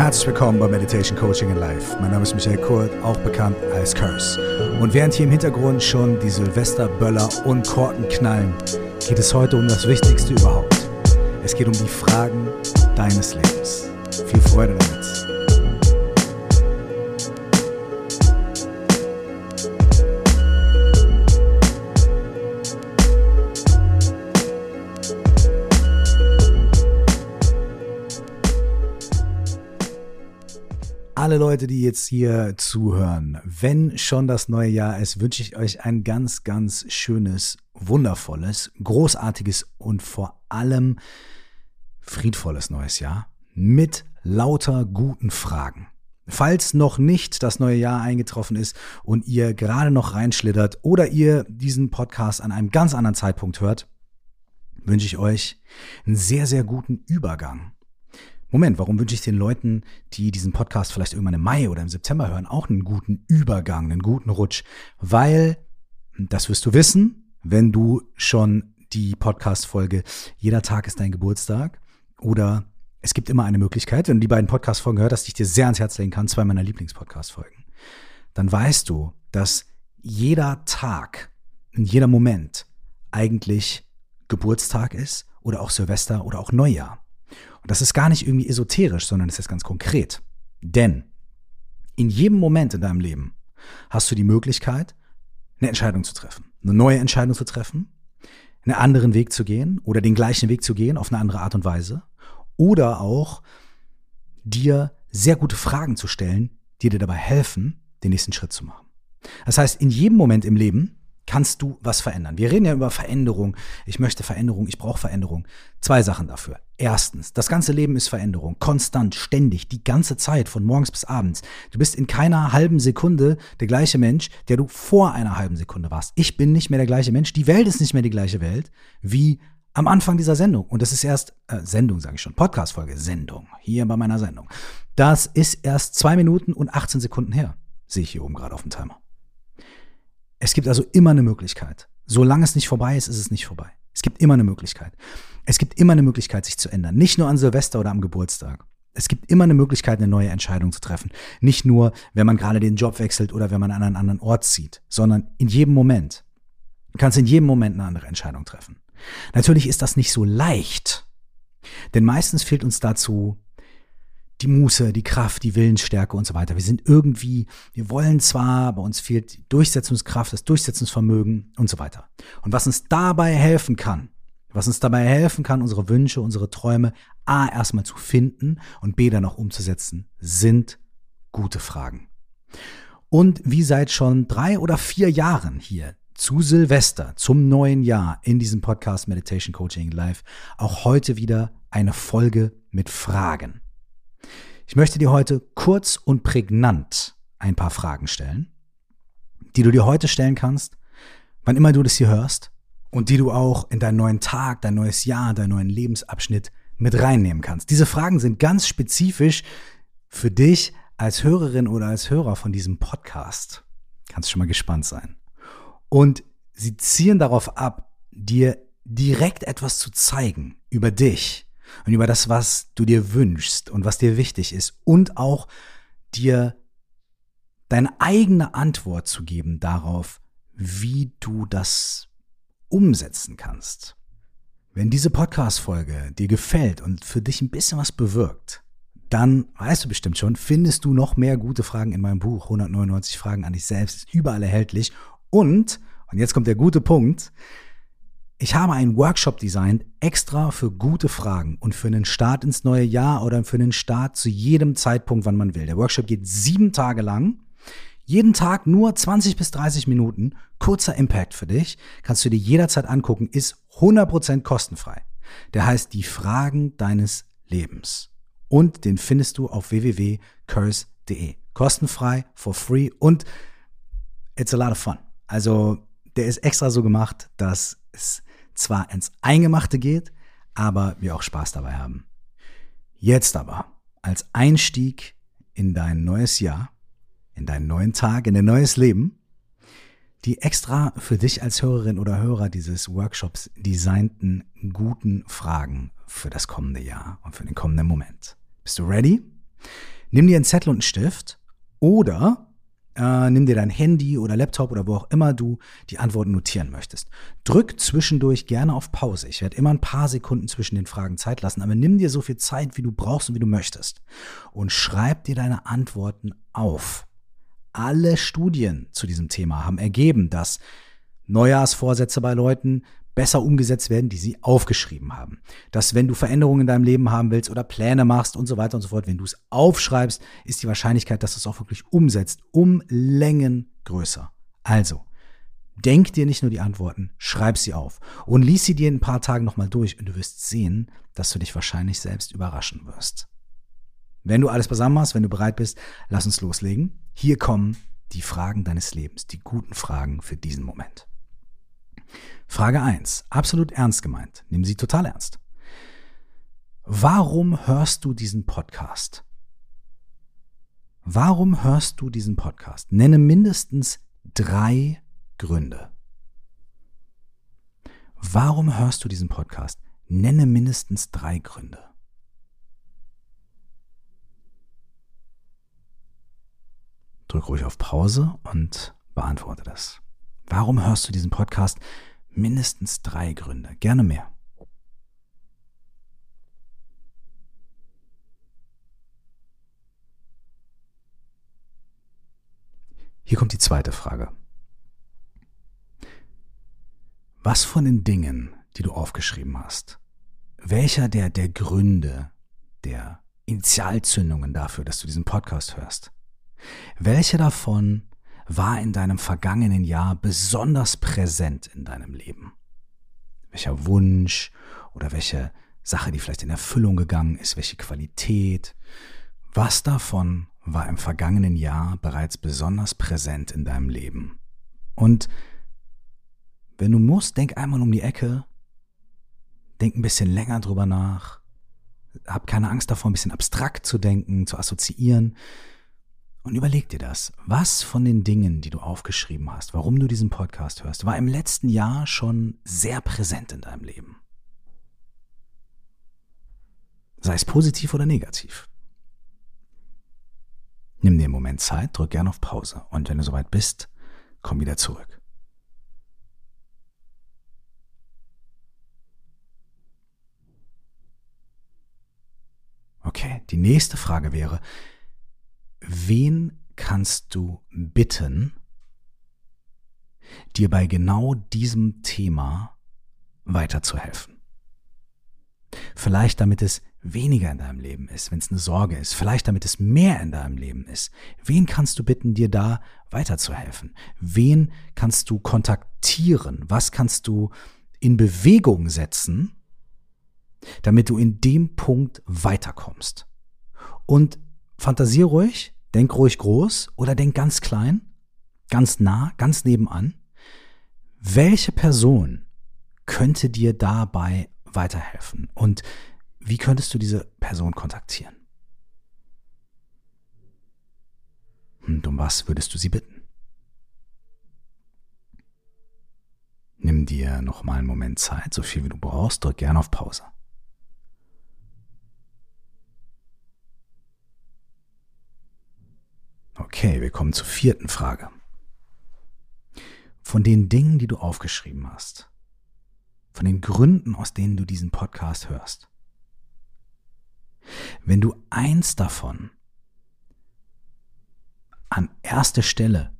Herzlich willkommen bei Meditation Coaching in Life. Mein Name ist Michael Kurt, auch bekannt als Curse. Und während hier im Hintergrund schon die Silvesterböller und Korken knallen, geht es heute um das Wichtigste überhaupt. Es geht um die Fragen deines Lebens. Viel Freude damit. Alle Leute, die jetzt hier zuhören, wenn schon das neue Jahr ist, wünsche ich euch ein ganz, ganz schönes, wundervolles, großartiges und vor allem friedvolles neues Jahr mit lauter guten Fragen. Falls noch nicht das neue Jahr eingetroffen ist und ihr gerade noch reinschlittert oder ihr diesen Podcast an einem ganz anderen Zeitpunkt hört, wünsche ich euch einen sehr, sehr guten Übergang Moment, warum wünsche ich den Leuten, die diesen Podcast vielleicht irgendwann im Mai oder im September hören, auch einen guten Übergang, einen guten Rutsch? Weil, das wirst du wissen, wenn du schon die Podcast-Folge Jeder Tag ist dein Geburtstag oder es gibt immer eine Möglichkeit, wenn du die beiden Podcast-Folgen hörst, dass ich dir sehr ans Herz legen kann, zwei meiner Lieblings-Podcast-Folgen, dann weißt du, dass jeder Tag, in jeder Moment eigentlich Geburtstag ist oder auch Silvester oder auch Neujahr. Und das ist gar nicht irgendwie esoterisch, sondern es ist ganz konkret. Denn in jedem Moment in deinem Leben hast du die Möglichkeit, eine Entscheidung zu treffen, eine neue Entscheidung zu treffen, einen anderen Weg zu gehen oder den gleichen Weg zu gehen auf eine andere Art und Weise oder auch dir sehr gute Fragen zu stellen, die dir dabei helfen, den nächsten Schritt zu machen. Das heißt, in jedem Moment im Leben kannst du was verändern. Wir reden ja über Veränderung. Ich möchte Veränderung, ich brauche Veränderung. Zwei Sachen dafür. Erstens, das ganze Leben ist Veränderung. Konstant, ständig, die ganze Zeit, von morgens bis abends. Du bist in keiner halben Sekunde der gleiche Mensch, der du vor einer halben Sekunde warst. Ich bin nicht mehr der gleiche Mensch. Die Welt ist nicht mehr die gleiche Welt wie am Anfang dieser Sendung. Und das ist erst, äh, Sendung sage ich schon, Podcast-Folge, Sendung, hier bei meiner Sendung. Das ist erst zwei Minuten und 18 Sekunden her. Sehe ich hier oben gerade auf dem Timer. Es gibt also immer eine Möglichkeit. Solange es nicht vorbei ist, ist es nicht vorbei. Es gibt immer eine Möglichkeit. Es gibt immer eine Möglichkeit, sich zu ändern. Nicht nur an Silvester oder am Geburtstag. Es gibt immer eine Möglichkeit, eine neue Entscheidung zu treffen. Nicht nur, wenn man gerade den Job wechselt oder wenn man an einen anderen Ort zieht, sondern in jedem Moment. Du kannst in jedem Moment eine andere Entscheidung treffen. Natürlich ist das nicht so leicht, denn meistens fehlt uns dazu die Muße, die Kraft, die Willensstärke und so weiter. Wir sind irgendwie, wir wollen zwar, bei uns fehlt die Durchsetzungskraft, das Durchsetzungsvermögen und so weiter. Und was uns dabei helfen kann, was uns dabei helfen kann, unsere Wünsche, unsere Träume A erstmal zu finden und B dann auch umzusetzen, sind gute Fragen. Und wie seit schon drei oder vier Jahren hier zu Silvester, zum neuen Jahr in diesem Podcast Meditation Coaching Live, auch heute wieder eine Folge mit Fragen. Ich möchte dir heute kurz und prägnant ein paar Fragen stellen, die du dir heute stellen kannst, wann immer du das hier hörst und die du auch in deinen neuen Tag, dein neues Jahr, deinen neuen Lebensabschnitt mit reinnehmen kannst. Diese Fragen sind ganz spezifisch für dich als Hörerin oder als Hörer von diesem Podcast. Kannst schon mal gespannt sein. Und sie zielen darauf ab, dir direkt etwas zu zeigen über dich, und über das, was du dir wünschst und was dir wichtig ist und auch dir deine eigene Antwort zu geben darauf, wie du das umsetzen kannst. Wenn diese Podcast-Folge dir gefällt und für dich ein bisschen was bewirkt, dann weißt du bestimmt schon, findest du noch mehr gute Fragen in meinem Buch 199 Fragen an dich selbst, überall erhältlich. Und, und jetzt kommt der gute Punkt, ich habe einen Workshop designt extra für gute Fragen und für einen Start ins neue Jahr oder für einen Start zu jedem Zeitpunkt, wann man will. Der Workshop geht sieben Tage lang. Jeden Tag nur 20 bis 30 Minuten. Kurzer Impact für dich. Kannst du dir jederzeit angucken. Ist 100% kostenfrei. Der heißt die Fragen deines Lebens. Und den findest du auf www.curse.de. Kostenfrei, for free und it's a lot of fun. Also der ist extra so gemacht, dass es zwar ins Eingemachte geht, aber wir auch Spaß dabei haben. Jetzt aber, als Einstieg in dein neues Jahr, in deinen neuen Tag, in dein neues Leben, die extra für dich als Hörerin oder Hörer dieses Workshops designten guten Fragen für das kommende Jahr und für den kommenden Moment. Bist du ready? Nimm dir einen Zettel und einen Stift oder äh, nimm dir dein Handy oder Laptop oder wo auch immer du die Antworten notieren möchtest. Drück zwischendurch gerne auf Pause. Ich werde immer ein paar Sekunden zwischen den Fragen Zeit lassen, aber nimm dir so viel Zeit, wie du brauchst und wie du möchtest. Und schreib dir deine Antworten auf. Alle Studien zu diesem Thema haben ergeben, dass Neujahrsvorsätze bei Leuten besser umgesetzt werden, die sie aufgeschrieben haben. Dass wenn du Veränderungen in deinem Leben haben willst oder Pläne machst und so weiter und so fort, wenn du es aufschreibst, ist die Wahrscheinlichkeit, dass du es auch wirklich umsetzt, um Längen größer. Also, denk dir nicht nur die Antworten, schreib sie auf und lies sie dir in ein paar Tagen nochmal durch und du wirst sehen, dass du dich wahrscheinlich selbst überraschen wirst. Wenn du alles beisammen hast, wenn du bereit bist, lass uns loslegen. Hier kommen die Fragen deines Lebens, die guten Fragen für diesen Moment. Frage 1. Absolut ernst gemeint. Nimm sie total ernst. Warum hörst du diesen Podcast? Warum hörst du diesen Podcast? Nenne mindestens drei Gründe. Warum hörst du diesen Podcast? Nenne mindestens drei Gründe. Drück ruhig auf Pause und beantworte das. Warum hörst du diesen Podcast? Mindestens drei Gründe, gerne mehr. Hier kommt die zweite Frage. Was von den Dingen, die du aufgeschrieben hast, welcher der, der Gründe, der Initialzündungen dafür, dass du diesen Podcast hörst, welche davon war in deinem vergangenen Jahr besonders präsent in deinem Leben? Welcher Wunsch oder welche Sache, die vielleicht in Erfüllung gegangen ist, welche Qualität? Was davon war im vergangenen Jahr bereits besonders präsent in deinem Leben? Und wenn du musst, denk einmal um die Ecke, denk ein bisschen länger drüber nach, hab keine Angst davor, ein bisschen abstrakt zu denken, zu assoziieren. Und überleg dir das. Was von den Dingen, die du aufgeschrieben hast, warum du diesen Podcast hörst, war im letzten Jahr schon sehr präsent in deinem Leben? Sei es positiv oder negativ. Nimm dir einen Moment Zeit, drück gern auf Pause und wenn du soweit bist, komm wieder zurück. Okay, die nächste Frage wäre, wen kannst du bitten, dir bei genau diesem Thema weiterzuhelfen? Vielleicht damit es weniger in deinem Leben ist, wenn es eine Sorge ist, vielleicht damit es mehr in deinem Leben ist. Wen kannst du bitten, dir da weiterzuhelfen? Wen kannst du kontaktieren? Was kannst du in Bewegung setzen, damit du in dem Punkt weiterkommst? Und fantasier ruhig, denk ruhig groß oder denk ganz klein, ganz nah, ganz nebenan. Welche Person könnte dir dabei weiterhelfen? Und wie könntest du diese Person kontaktieren? Und um was würdest du sie bitten? Nimm dir noch mal einen Moment Zeit, so viel wie du brauchst, drück gerne auf Pause. Okay, wir kommen zur vierten Frage. Von den Dingen, die du aufgeschrieben hast, von den Gründen, aus denen du diesen Podcast hörst, wenn du eins davon an erste Stelle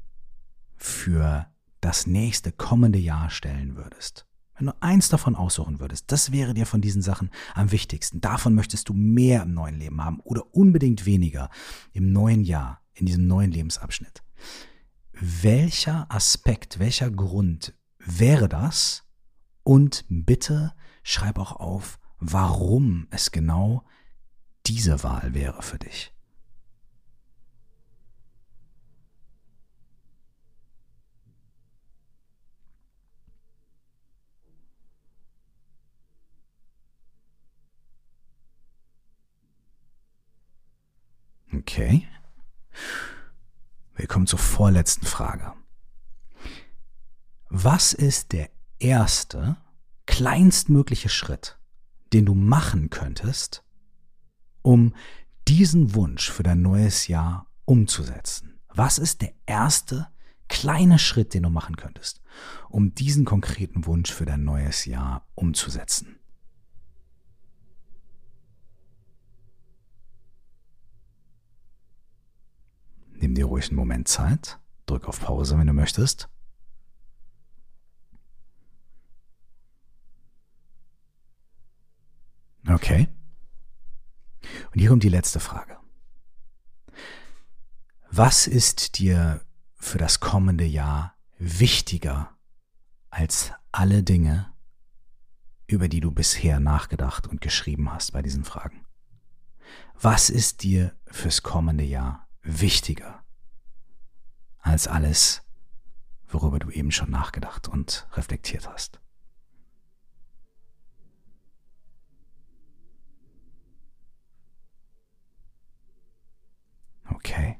für das nächste kommende Jahr stellen würdest, wenn du eins davon aussuchen würdest, das wäre dir von diesen Sachen am wichtigsten. Davon möchtest du mehr im neuen Leben haben oder unbedingt weniger im neuen Jahr in diesem neuen Lebensabschnitt. Welcher Aspekt, welcher Grund wäre das? Und bitte schreib auch auf, warum es genau diese Wahl wäre für dich. Okay. Wir kommen zur vorletzten Frage. Was ist der erste, kleinstmögliche Schritt, den du machen könntest, um diesen Wunsch für dein neues Jahr umzusetzen? Was ist der erste kleine Schritt, den du machen könntest, um diesen konkreten Wunsch für dein neues Jahr umzusetzen? Nimm dir ruhig einen Moment Zeit, drück auf Pause, wenn du möchtest. Okay. Und hier kommt die letzte Frage. Was ist dir für das kommende Jahr wichtiger als alle Dinge, über die du bisher nachgedacht und geschrieben hast bei diesen Fragen? Was ist dir fürs kommende Jahr wichtiger als alles, worüber du eben schon nachgedacht und reflektiert hast? Okay.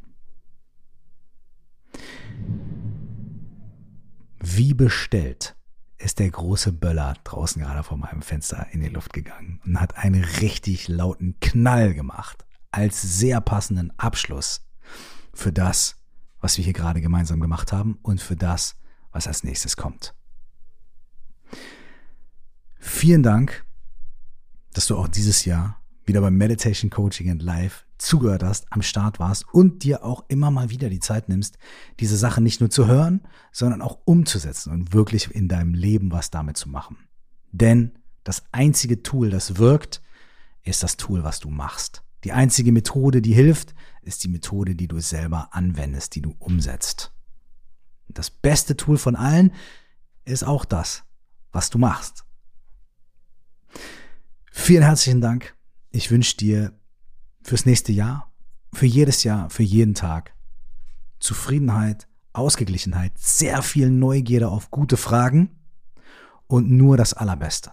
Wie bestellt ist der große Böller draußen gerade vor meinem Fenster in die Luft gegangen und hat einen richtig lauten Knall gemacht als sehr passenden Abschluss für das, was wir hier gerade gemeinsam gemacht haben und für das, was als nächstes kommt. Vielen Dank, dass du auch dieses Jahr wieder beim Meditation Coaching and Live zugehört hast, am Start warst und dir auch immer mal wieder die Zeit nimmst, diese Sache nicht nur zu hören, sondern auch umzusetzen und wirklich in deinem Leben was damit zu machen. Denn das einzige Tool, das wirkt, ist das Tool, was du machst. Die einzige Methode, die hilft, ist die Methode, die du selber anwendest, die du umsetzt. Das beste Tool von allen ist auch das, was du machst. Vielen herzlichen Dank. Ich wünsche dir fürs nächste Jahr, für jedes Jahr, für jeden Tag. Zufriedenheit, Ausgeglichenheit, sehr viel Neugierde auf gute Fragen und nur das Allerbeste.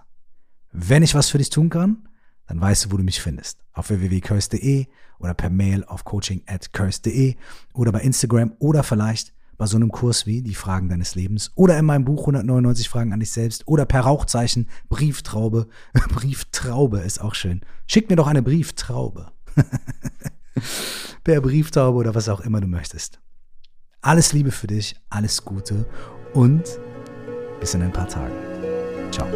Wenn ich was für dich tun kann, dann weißt du, wo du mich findest. Auf www.curse.de oder per Mail auf coaching at curse.de oder bei Instagram oder vielleicht bei so einem Kurs wie die Fragen deines Lebens oder in meinem Buch 199 Fragen an dich selbst oder per Rauchzeichen Brieftraube. Brieftraube ist auch schön. Schick mir doch eine Brieftraube. per Brieftaube oder was auch immer du möchtest. Alles Liebe für dich, alles Gute und bis in ein paar Tagen. Ciao.